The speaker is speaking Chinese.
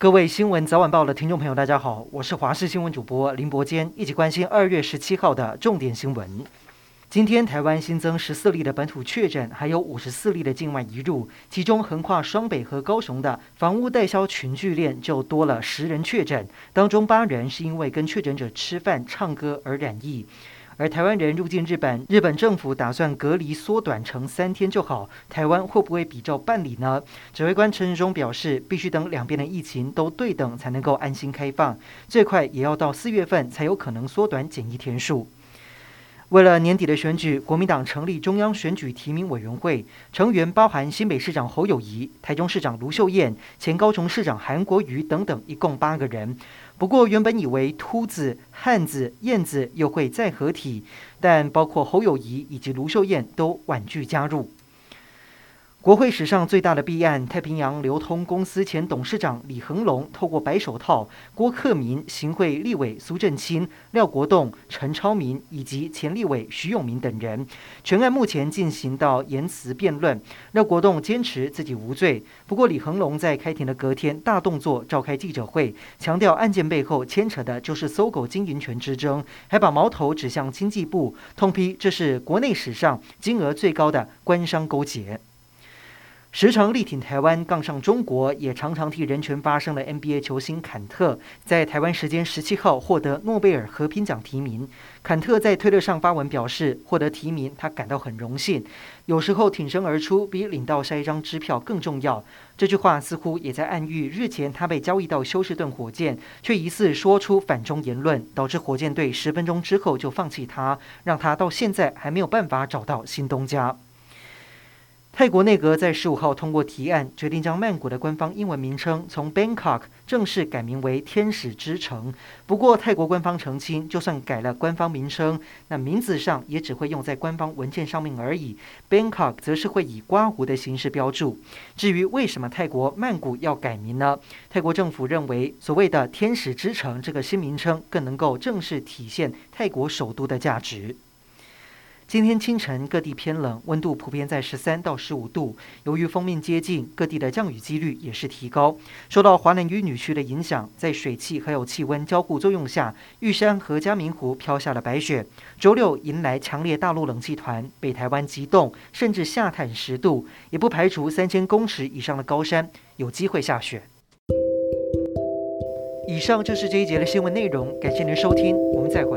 各位新闻早晚报的听众朋友，大家好，我是华视新闻主播林伯坚，一起关心二月十七号的重点新闻。今天台湾新增十四例的本土确诊，还有五十四例的境外移入，其中横跨双北和高雄的房屋代销群聚链就多了十人确诊，当中八人是因为跟确诊者吃饭、唱歌而染疫。而台湾人入境日本，日本政府打算隔离缩短成三天就好，台湾会不会比照办理呢？指挥官陈时中表示，必须等两边的疫情都对等，才能够安心开放，最快也要到四月份才有可能缩短检疫天数。为了年底的选举，国民党成立中央选举提名委员会，成员包含新北市长侯友谊、台中市长卢秀燕、前高雄市长韩国瑜等等，一共八个人。不过，原本以为秃子、汉子、燕子又会再合体，但包括侯友谊以及卢秀燕都婉拒加入。国会史上最大的弊案，太平洋流通公司前董事长李恒龙透过白手套郭克民、行会立委苏振清、廖国栋、陈超明以及前立委徐永明等人，全案目前进行到言辞辩论。廖国栋坚持自己无罪，不过李恒龙在开庭的隔天大动作召开记者会，强调案件背后牵扯的就是搜狗经营权之争，还把矛头指向经济部，痛批这是国内史上金额最高的官商勾结。时常力挺台湾、杠上中国，也常常替人权发声的 NBA 球星坎特，在台湾时间十七号获得诺贝尔和平奖提名。坎特在推特上发文表示，获得提名他感到很荣幸。有时候挺身而出比领到下一张支票更重要。这句话似乎也在暗喻，日前他被交易到休士顿火箭，却疑似说出反中言论，导致火箭队十分钟之后就放弃他，让他到现在还没有办法找到新东家。泰国内阁在十五号通过提案，决定将曼谷的官方英文名称从 Bangkok 正式改名为“天使之城”。不过，泰国官方澄清，就算改了官方名称，那名字上也只会用在官方文件上面而已。Bangkok 则是会以括弧的形式标注。至于为什么泰国曼谷要改名呢？泰国政府认为，所谓的“天使之城”这个新名称更能够正式体现泰国首都的价值。今天清晨各地偏冷，温度普遍在十三到十五度。由于锋面接近，各地的降雨几率也是提高。受到华南雨女区的影响，在水汽还有气温交互作用下，玉山和嘉明湖飘下了白雪。周六迎来强烈大陆冷气团，北台湾急冻，甚至下探十度，也不排除三千公尺以上的高山有机会下雪。以上就是这一节的新闻内容，感谢您收听，我们再会。